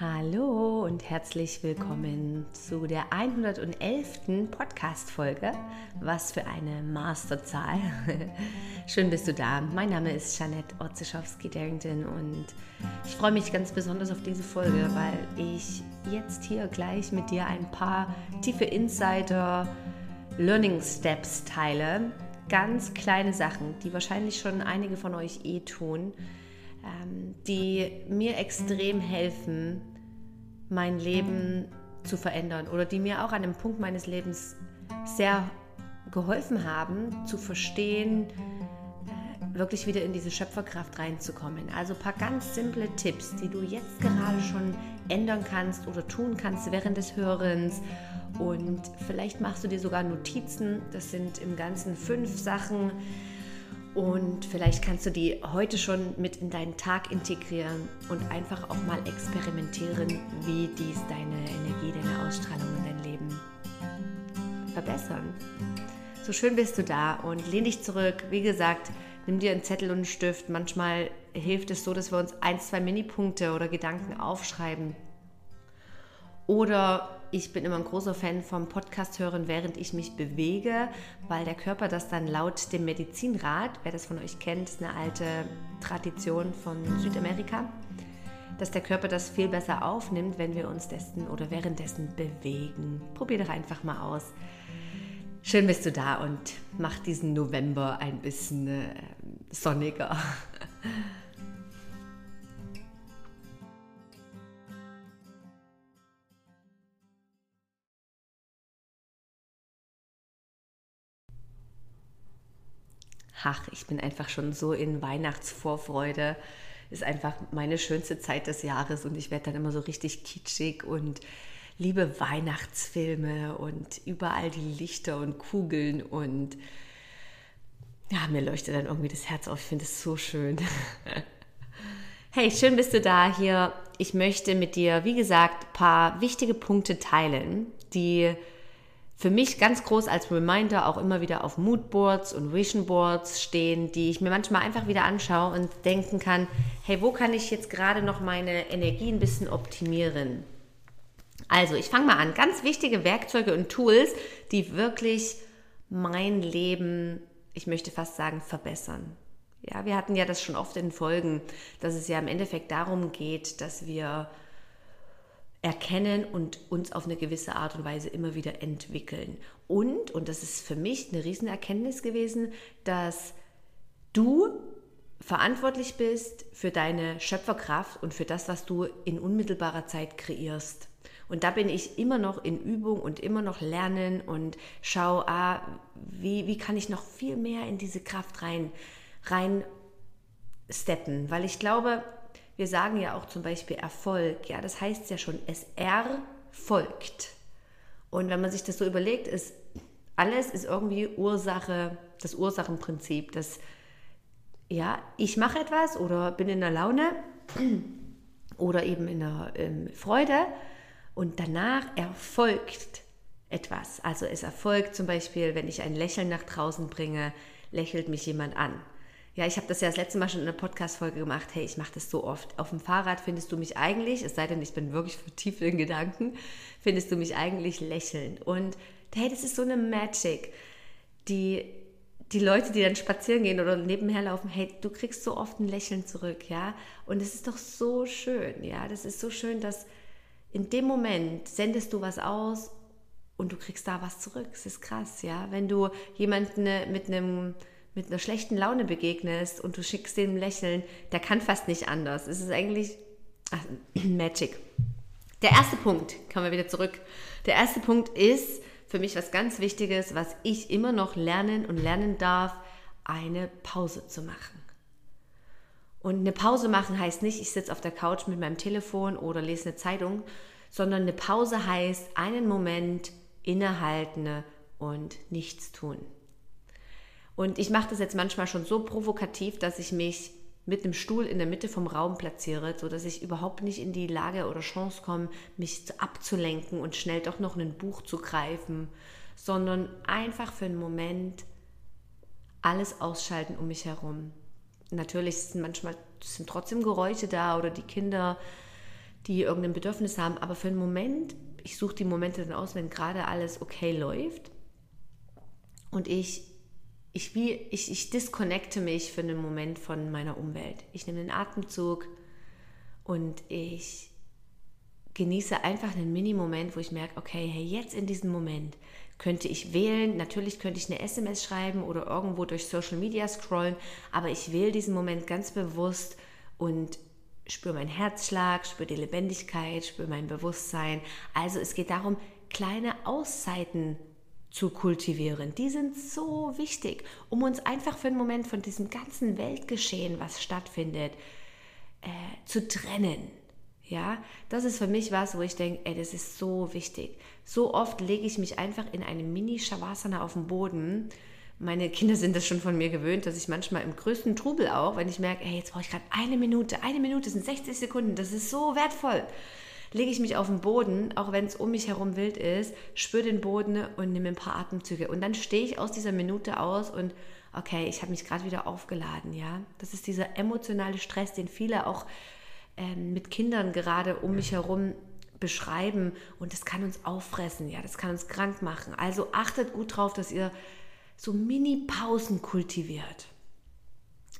Hallo und herzlich willkommen zu der 111. Podcast-Folge. Was für eine Masterzahl. Schön bist du da. Mein Name ist Janette Otzischowski-Darrington und ich freue mich ganz besonders auf diese Folge, weil ich jetzt hier gleich mit dir ein paar tiefe Insider Learning Steps teile. Ganz kleine Sachen, die wahrscheinlich schon einige von euch eh tun ähm, die mir extrem helfen, mein Leben zu verändern oder die mir auch an einem Punkt meines Lebens sehr geholfen haben, zu verstehen, äh, wirklich wieder in diese Schöpferkraft reinzukommen. Also ein paar ganz simple Tipps, die du jetzt gerade schon ändern kannst oder tun kannst während des Hörens. Und vielleicht machst du dir sogar Notizen. Das sind im Ganzen fünf Sachen, und vielleicht kannst du die heute schon mit in deinen Tag integrieren und einfach auch mal experimentieren, wie dies deine Energie, deine Ausstrahlung in dein Leben verbessern. So schön bist du da und lehn dich zurück. Wie gesagt, nimm dir einen Zettel und einen Stift. Manchmal hilft es so, dass wir uns ein, zwei Minipunkte oder Gedanken aufschreiben. Oder ich bin immer ein großer Fan vom Podcast hören, während ich mich bewege, weil der Körper das dann laut dem Medizinrat, wer das von euch kennt, ist eine alte Tradition von Südamerika, dass der Körper das viel besser aufnimmt, wenn wir uns dessen oder währenddessen bewegen. Probier doch einfach mal aus. Schön bist du da und mach diesen November ein bisschen äh, sonniger. ach, ich bin einfach schon so in Weihnachtsvorfreude. Ist einfach meine schönste Zeit des Jahres und ich werde dann immer so richtig kitschig und liebe Weihnachtsfilme und überall die Lichter und Kugeln und ja, mir leuchtet dann irgendwie das Herz auf. Ich finde es so schön. hey, schön bist du da hier. Ich möchte mit dir, wie gesagt, ein paar wichtige Punkte teilen, die für mich ganz groß als Reminder auch immer wieder auf Moodboards und Vision Boards stehen, die ich mir manchmal einfach wieder anschaue und denken kann, hey, wo kann ich jetzt gerade noch meine Energie ein bisschen optimieren? Also, ich fange mal an. Ganz wichtige Werkzeuge und Tools, die wirklich mein Leben, ich möchte fast sagen, verbessern. Ja, wir hatten ja das schon oft in Folgen, dass es ja im Endeffekt darum geht, dass wir erkennen und uns auf eine gewisse Art und Weise immer wieder entwickeln. Und, und das ist für mich eine Riesenerkenntnis gewesen, dass du verantwortlich bist für deine Schöpferkraft und für das, was du in unmittelbarer Zeit kreierst. Und da bin ich immer noch in Übung und immer noch lernen und schaue, ah, wie, wie kann ich noch viel mehr in diese Kraft rein, rein steppen. Weil ich glaube, wir sagen ja auch zum Beispiel Erfolg, ja, das heißt ja schon, es erfolgt. Und wenn man sich das so überlegt, ist alles ist irgendwie Ursache, das Ursachenprinzip, dass ja, ich mache etwas oder bin in der Laune oder eben in der ähm, Freude und danach erfolgt etwas. Also es erfolgt zum Beispiel, wenn ich ein Lächeln nach draußen bringe, lächelt mich jemand an. Ja, ich habe das ja das letzte Mal schon in einer Podcast-Folge gemacht. Hey, ich mache das so oft. Auf dem Fahrrad findest du mich eigentlich, es sei denn, ich bin wirklich tief in Gedanken, findest du mich eigentlich lächelnd. Und hey, das ist so eine Magic. Die, die Leute, die dann spazieren gehen oder nebenher laufen, hey, du kriegst so oft ein Lächeln zurück, ja. Und es ist doch so schön, ja. Das ist so schön, dass in dem Moment sendest du was aus und du kriegst da was zurück. Es ist krass, ja. Wenn du jemanden mit einem mit einer schlechten Laune begegnest und du schickst dem Lächeln, der kann fast nicht anders. Es ist eigentlich ach, Magic. Der erste Punkt, kommen wir wieder zurück. Der erste Punkt ist für mich was ganz Wichtiges, was ich immer noch lernen und lernen darf, eine Pause zu machen. Und eine Pause machen heißt nicht, ich sitze auf der Couch mit meinem Telefon oder lese eine Zeitung, sondern eine Pause heißt einen Moment innehalten und nichts tun. Und ich mache das jetzt manchmal schon so provokativ, dass ich mich mit einem Stuhl in der Mitte vom Raum platziere, sodass ich überhaupt nicht in die Lage oder Chance komme, mich abzulenken und schnell doch noch ein Buch zu greifen, sondern einfach für einen Moment alles ausschalten um mich herum. Natürlich sind manchmal sind trotzdem Geräusche da oder die Kinder die irgendein Bedürfnis haben, aber für einen Moment, ich suche die Momente dann aus, wenn gerade alles okay läuft und ich, ich, wie, ich, ich disconnecte mich für einen Moment von meiner Umwelt. Ich nehme den Atemzug und ich genieße einfach einen Mini-Moment, wo ich merke, okay, hey, jetzt in diesem Moment könnte ich wählen. Natürlich könnte ich eine SMS schreiben oder irgendwo durch Social Media scrollen, aber ich wähle diesen Moment ganz bewusst und spüre meinen Herzschlag, spüre die Lebendigkeit, spüre mein Bewusstsein. Also es geht darum, kleine Auszeiten zu kultivieren. Die sind so wichtig, um uns einfach für einen Moment von diesem ganzen Weltgeschehen, was stattfindet, äh, zu trennen. Ja, das ist für mich was, wo ich denke, ey, das ist so wichtig. So oft lege ich mich einfach in eine Mini-Shavasana auf den Boden. Meine Kinder sind das schon von mir gewöhnt, dass ich manchmal im größten Trubel auch, wenn ich merke, ey, jetzt brauche ich gerade eine Minute, eine Minute sind 60 Sekunden, das ist so wertvoll. Lege ich mich auf den Boden, auch wenn es um mich herum wild ist, spüre den Boden und nehme ein paar Atemzüge. Und dann stehe ich aus dieser Minute aus und okay, ich habe mich gerade wieder aufgeladen, ja. Das ist dieser emotionale Stress, den viele auch ähm, mit Kindern gerade um mich herum beschreiben und das kann uns auffressen, ja, das kann uns krank machen. Also achtet gut drauf, dass ihr so Mini-Pausen kultiviert.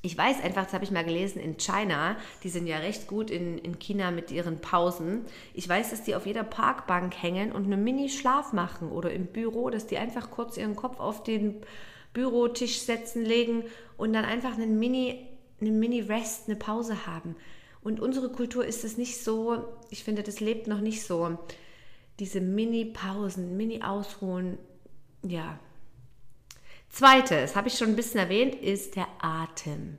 Ich weiß einfach, das habe ich mal gelesen, in China, die sind ja recht gut in, in China mit ihren Pausen. Ich weiß, dass die auf jeder Parkbank hängen und einen Mini-Schlaf machen oder im Büro, dass die einfach kurz ihren Kopf auf den Bürotisch setzen, legen und dann einfach einen Mini, einen Mini-Rest, eine Pause haben. Und unsere Kultur ist es nicht so, ich finde, das lebt noch nicht so. Diese Mini-Pausen, Mini-Ausruhen, ja. Zweites, habe ich schon ein bisschen erwähnt, ist der Atem.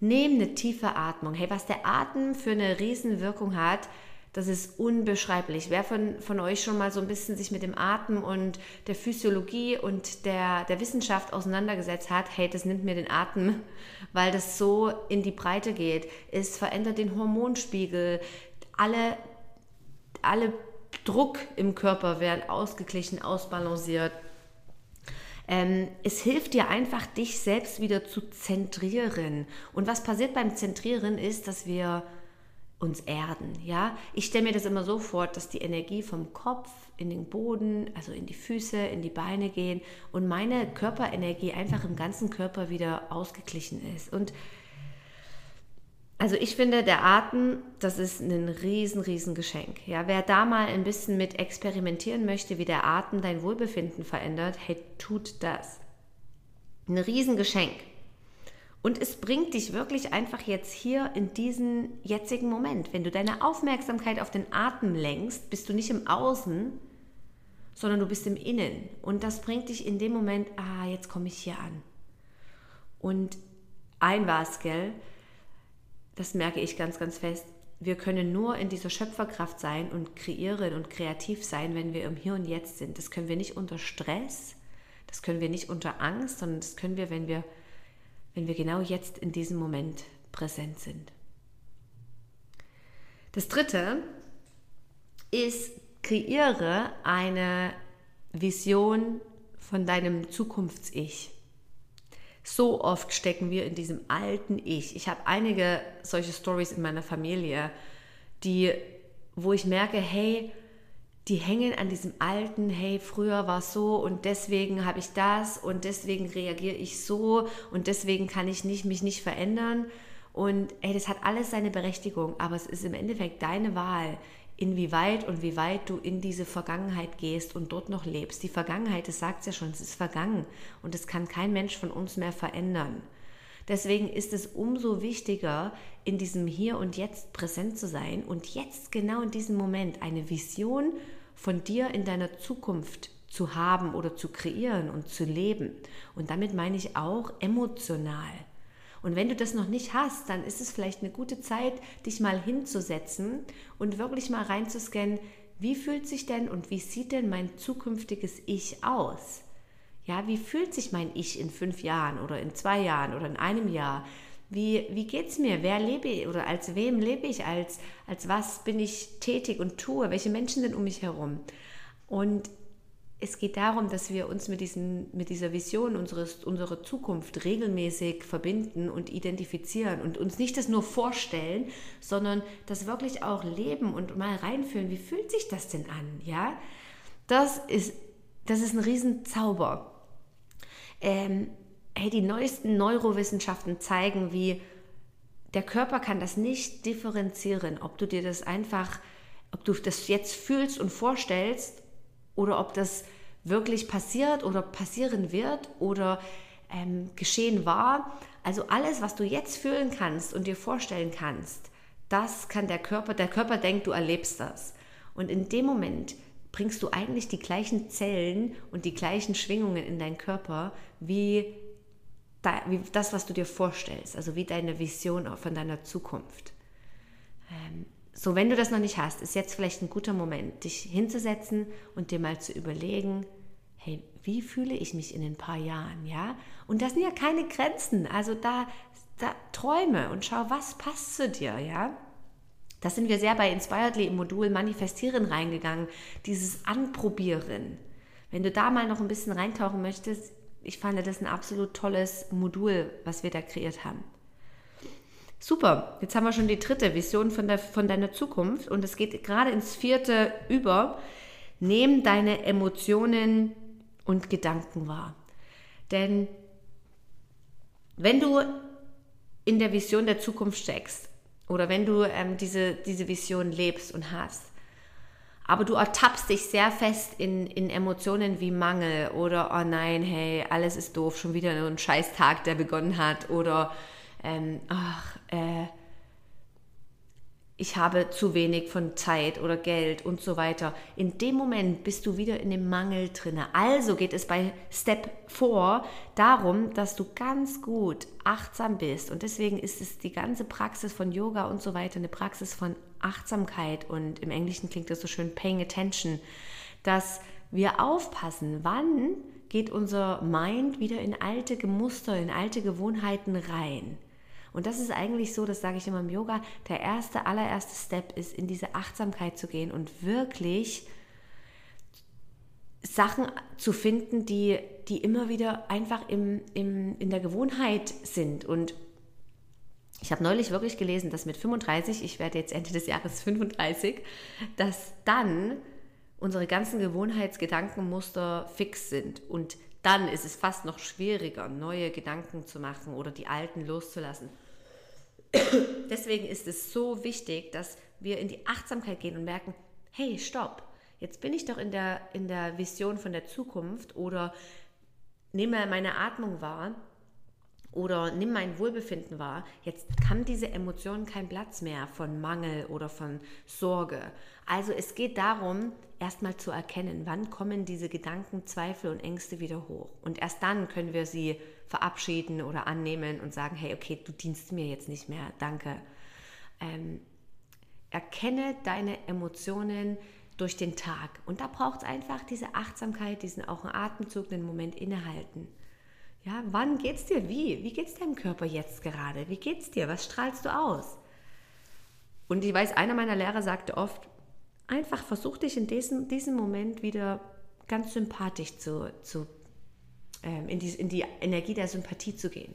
Nehm eine tiefe Atmung. Hey, was der Atem für eine Riesenwirkung hat, das ist unbeschreiblich. Wer von, von euch schon mal so ein bisschen sich mit dem Atem und der Physiologie und der, der Wissenschaft auseinandergesetzt hat, hey, das nimmt mir den Atem, weil das so in die Breite geht. Es verändert den Hormonspiegel. Alle, alle Druck im Körper werden ausgeglichen, ausbalanciert. Ähm, es hilft dir einfach, dich selbst wieder zu zentrieren. Und was passiert beim Zentrieren ist, dass wir uns erden. Ja, ich stelle mir das immer so vor, dass die Energie vom Kopf in den Boden, also in die Füße, in die Beine gehen und meine Körperenergie einfach im ganzen Körper wieder ausgeglichen ist. Und also ich finde, der Atem, das ist ein riesen, riesen Geschenk. Ja, wer da mal ein bisschen mit experimentieren möchte, wie der Atem dein Wohlbefinden verändert, hey, tut das. Ein Riesengeschenk. Und es bringt dich wirklich einfach jetzt hier in diesen jetzigen Moment. Wenn du deine Aufmerksamkeit auf den Atem lenkst, bist du nicht im Außen, sondern du bist im Innen. Und das bringt dich in dem Moment, ah, jetzt komme ich hier an. Und ein was, gell? Das merke ich ganz, ganz fest. Wir können nur in dieser Schöpferkraft sein und kreieren und kreativ sein, wenn wir im Hier und Jetzt sind. Das können wir nicht unter Stress, das können wir nicht unter Angst, sondern das können wir, wenn wir wenn wir genau jetzt in diesem Moment präsent sind. Das dritte ist, kreiere eine Vision von deinem Zukunfts-Ich. So oft stecken wir in diesem alten Ich. Ich habe einige solche Stories in meiner Familie, die, wo ich merke, hey, die hängen an diesem alten, hey, früher war es so und deswegen habe ich das und deswegen reagiere ich so und deswegen kann ich nicht, mich nicht verändern. Und hey, das hat alles seine Berechtigung, aber es ist im Endeffekt deine Wahl, inwieweit und wie weit du in diese Vergangenheit gehst und dort noch lebst. Die Vergangenheit, das sagt ja schon, es ist vergangen und es kann kein Mensch von uns mehr verändern. Deswegen ist es umso wichtiger, in diesem Hier und Jetzt präsent zu sein und jetzt genau in diesem Moment eine Vision von dir in deiner Zukunft zu haben oder zu kreieren und zu leben. Und damit meine ich auch emotional. Und wenn du das noch nicht hast, dann ist es vielleicht eine gute Zeit, dich mal hinzusetzen und wirklich mal reinzuscannen, wie fühlt sich denn und wie sieht denn mein zukünftiges Ich aus? Ja, wie fühlt sich mein Ich in fünf Jahren oder in zwei Jahren oder in einem Jahr? Wie, wie es mir? Wer lebe ich oder als wem lebe ich? Als, als was bin ich tätig und tue? Welche Menschen sind um mich herum? Und es geht darum, dass wir uns mit, diesen, mit dieser Vision unseres, unserer Zukunft regelmäßig verbinden und identifizieren und uns nicht das nur vorstellen, sondern das wirklich auch leben und mal reinfühlen. Wie fühlt sich das denn an? Ja, das ist, das ist ein Riesenzauber. Ähm, hey, die neuesten Neurowissenschaften zeigen, wie der Körper kann das nicht differenzieren, ob du dir das einfach, ob du das jetzt fühlst und vorstellst oder ob das wirklich passiert oder passieren wird oder ähm, geschehen war. Also alles, was du jetzt fühlen kannst und dir vorstellen kannst, das kann der Körper, der Körper denkt, du erlebst das. Und in dem Moment bringst du eigentlich die gleichen Zellen und die gleichen Schwingungen in deinen Körper wie, wie das, was du dir vorstellst, also wie deine Vision von deiner Zukunft. Ähm, so, wenn du das noch nicht hast, ist jetzt vielleicht ein guter Moment, dich hinzusetzen und dir mal zu überlegen, hey, wie fühle ich mich in ein paar Jahren, ja? Und das sind ja keine Grenzen, also da, da träume und schau, was passt zu dir, ja? Da sind wir sehr bei Inspiredly im Modul Manifestieren reingegangen, dieses Anprobieren. Wenn du da mal noch ein bisschen reintauchen möchtest, ich fand das ein absolut tolles Modul, was wir da kreiert haben. Super, jetzt haben wir schon die dritte Vision von, der, von deiner Zukunft und es geht gerade ins vierte über. Nehm deine Emotionen und Gedanken wahr. Denn wenn du in der Vision der Zukunft steckst oder wenn du ähm, diese, diese Vision lebst und hast, aber du ertappst dich sehr fest in, in Emotionen wie Mangel oder oh nein, hey, alles ist doof, schon wieder ein Scheißtag, der begonnen hat oder ähm, ach, äh, ich habe zu wenig von Zeit oder Geld und so weiter. In dem Moment bist du wieder in dem Mangel drinne. Also geht es bei Step 4 darum, dass du ganz gut achtsam bist. Und deswegen ist es die ganze Praxis von Yoga und so weiter eine Praxis von Achtsamkeit. Und im Englischen klingt das so schön paying attention, dass wir aufpassen, wann geht unser Mind wieder in alte Muster, in alte Gewohnheiten rein. Und das ist eigentlich so, das sage ich immer im Yoga, der erste, allererste Step ist, in diese Achtsamkeit zu gehen und wirklich Sachen zu finden, die, die immer wieder einfach im, im, in der Gewohnheit sind. Und ich habe neulich wirklich gelesen, dass mit 35, ich werde jetzt Ende des Jahres 35, dass dann unsere ganzen Gewohnheitsgedankenmuster fix sind. Und dann ist es fast noch schwieriger, neue Gedanken zu machen oder die alten loszulassen. Deswegen ist es so wichtig, dass wir in die Achtsamkeit gehen und merken, hey, stopp, jetzt bin ich doch in der, in der Vision von der Zukunft oder nehme meine Atmung wahr oder nimm mein Wohlbefinden wahr, jetzt kann diese Emotion keinen Platz mehr von Mangel oder von Sorge. Also es geht darum, erstmal zu erkennen, wann kommen diese Gedanken, Zweifel und Ängste wieder hoch. Und erst dann können wir sie verabschieden oder annehmen und sagen, hey, okay, du dienst mir jetzt nicht mehr, danke. Ähm, erkenne deine Emotionen durch den Tag. Und da braucht es einfach diese Achtsamkeit, diesen auch einen Atemzug, einen Moment innehalten. Ja, wann geht's dir wie? Wie geht's deinem Körper jetzt gerade? Wie geht's dir? Was strahlst du aus? Und ich weiß, einer meiner Lehrer sagte oft, einfach versuch dich in diesem, diesem Moment wieder ganz sympathisch zu, zu in, die, in die Energie der Sympathie zu gehen.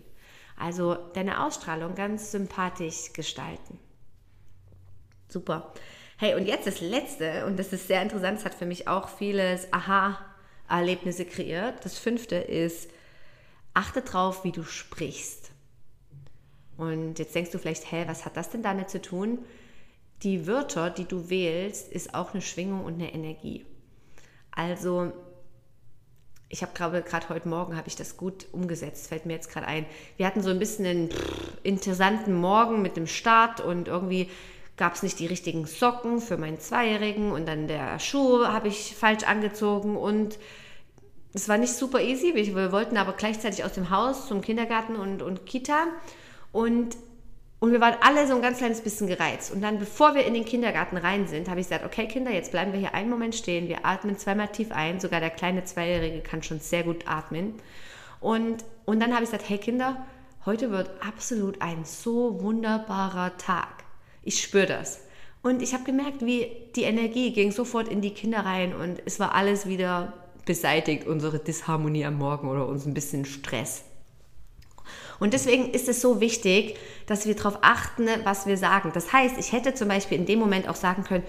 Also deine Ausstrahlung ganz sympathisch gestalten. Super. Hey, und jetzt das Letzte, und das ist sehr interessant, es hat für mich auch vieles Aha-Erlebnisse kreiert. Das fünfte ist, achte drauf, wie du sprichst. Und jetzt denkst du vielleicht, hä, was hat das denn damit zu tun? Die Wörter, die du wählst, ist auch eine Schwingung und eine Energie. Also, ich habe glaube gerade heute Morgen habe ich das gut umgesetzt, fällt mir jetzt gerade ein. Wir hatten so ein bisschen einen interessanten Morgen mit dem Start und irgendwie gab es nicht die richtigen Socken für meinen Zweijährigen und dann der Schuh habe ich falsch angezogen und es war nicht super easy. Wir wollten aber gleichzeitig aus dem Haus zum Kindergarten und, und Kita. Und, und wir waren alle so ein ganz kleines bisschen gereizt. Und dann, bevor wir in den Kindergarten rein sind, habe ich gesagt, okay Kinder, jetzt bleiben wir hier einen Moment stehen. Wir atmen zweimal tief ein. Sogar der kleine Zweijährige kann schon sehr gut atmen. Und, und dann habe ich gesagt, hey Kinder, heute wird absolut ein so wunderbarer Tag. Ich spüre das. Und ich habe gemerkt, wie die Energie ging sofort in die Kinder rein und es war alles wieder beseitigt unsere Disharmonie am Morgen oder uns ein bisschen Stress. Und deswegen ist es so wichtig, dass wir darauf achten, was wir sagen. Das heißt, ich hätte zum Beispiel in dem Moment auch sagen können,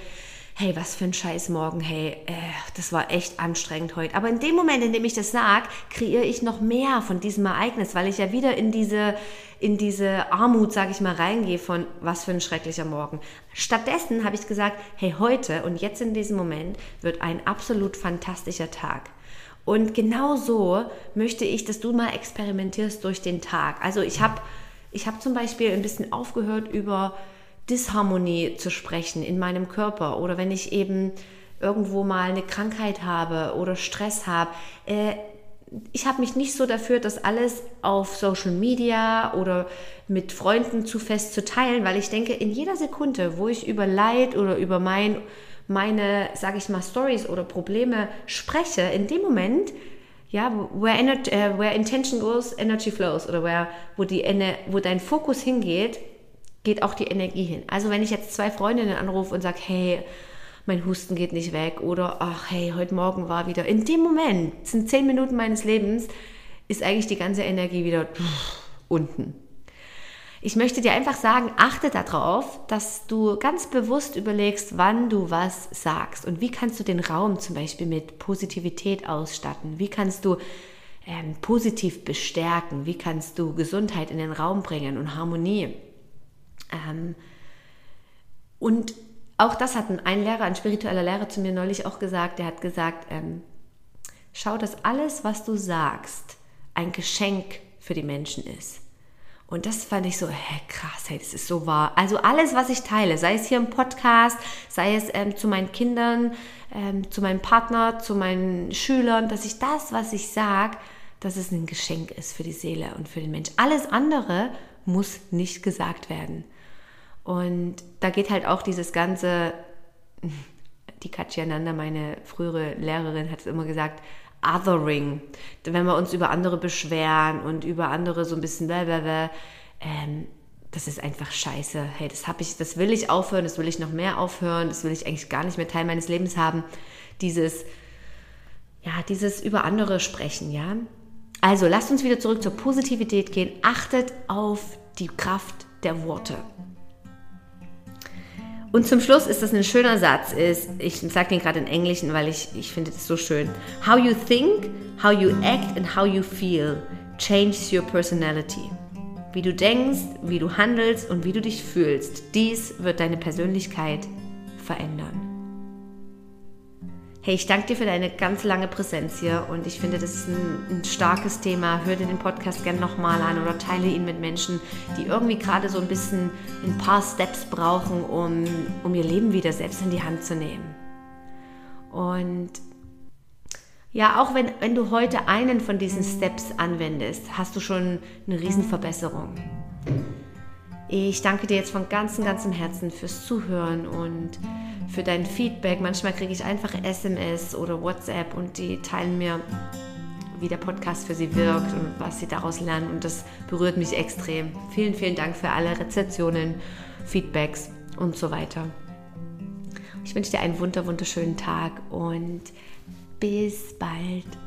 hey, was für ein Scheiß morgen, hey, äh, das war echt anstrengend heute. Aber in dem Moment, in dem ich das sage, kreiere ich noch mehr von diesem Ereignis, weil ich ja wieder in diese, in diese Armut, sage ich mal, reingehe von was für ein schrecklicher Morgen. Stattdessen habe ich gesagt, hey, heute und jetzt in diesem Moment wird ein absolut fantastischer Tag. Und genau so möchte ich, dass du mal experimentierst durch den Tag. Also ich habe ich hab zum Beispiel ein bisschen aufgehört über Disharmonie zu sprechen in meinem Körper oder wenn ich eben irgendwo mal eine Krankheit habe oder Stress habe. Äh, ich habe mich nicht so dafür, das alles auf Social Media oder mit Freunden zu fest zu teilen, weil ich denke, in jeder Sekunde, wo ich über Leid oder über mein, meine, sage ich mal, Stories oder Probleme spreche, in dem Moment, ja, where, energy, uh, where intention goes, energy flows oder where, wo, die, wo dein Fokus hingeht, geht auch die Energie hin. Also wenn ich jetzt zwei Freundinnen anrufe und sage, hey, mein Husten geht nicht weg oder ach hey, heute Morgen war wieder. In dem Moment, sind zehn Minuten meines Lebens, ist eigentlich die ganze Energie wieder unten. Ich möchte dir einfach sagen, achte darauf, dass du ganz bewusst überlegst, wann du was sagst und wie kannst du den Raum zum Beispiel mit Positivität ausstatten. Wie kannst du ähm, positiv bestärken? Wie kannst du Gesundheit in den Raum bringen und Harmonie? Ähm, und auch das hat ein Lehrer, ein spiritueller Lehrer zu mir neulich auch gesagt. Der hat gesagt, ähm, schau, dass alles, was du sagst, ein Geschenk für die Menschen ist. Und das fand ich so, hä, krass, hey, das ist so wahr. Also alles, was ich teile, sei es hier im Podcast, sei es ähm, zu meinen Kindern, ähm, zu meinem Partner, zu meinen Schülern, dass ich das, was ich sage, dass es ein Geschenk ist für die Seele und für den Mensch. Alles andere muss nicht gesagt werden. Und da geht halt auch dieses ganze, die Katja Nanda, meine frühere Lehrerin, hat es immer gesagt, Othering. Wenn wir uns über andere beschweren und über andere so ein bisschen, blablabla, ähm, das ist einfach scheiße. Hey, das habe ich, das will ich aufhören, das will ich noch mehr aufhören, das will ich eigentlich gar nicht mehr Teil meines Lebens haben. Dieses, ja, dieses über andere sprechen, ja. Also lasst uns wieder zurück zur Positivität gehen. Achtet auf die Kraft der Worte. Und zum Schluss ist das ein schöner Satz, ist, ich sage den gerade in Englisch, weil ich, ich finde das so schön. How you think, how you act and how you feel changes your personality. Wie du denkst, wie du handelst und wie du dich fühlst, dies wird deine Persönlichkeit verändern. Hey, ich danke dir für deine ganz lange Präsenz hier und ich finde, das ist ein, ein starkes Thema. Hör dir den Podcast gerne nochmal an oder teile ihn mit Menschen, die irgendwie gerade so ein bisschen ein paar Steps brauchen, um, um ihr Leben wieder selbst in die Hand zu nehmen. Und ja, auch wenn, wenn du heute einen von diesen Steps anwendest, hast du schon eine Riesenverbesserung. Ich danke dir jetzt von ganzem, ganzem Herzen fürs Zuhören und für dein Feedback. Manchmal kriege ich einfach SMS oder WhatsApp und die teilen mir, wie der Podcast für sie wirkt und was sie daraus lernen. Und das berührt mich extrem. Vielen, vielen Dank für alle Rezeptionen, Feedbacks und so weiter. Ich wünsche dir einen wunder, wunderschönen Tag und bis bald.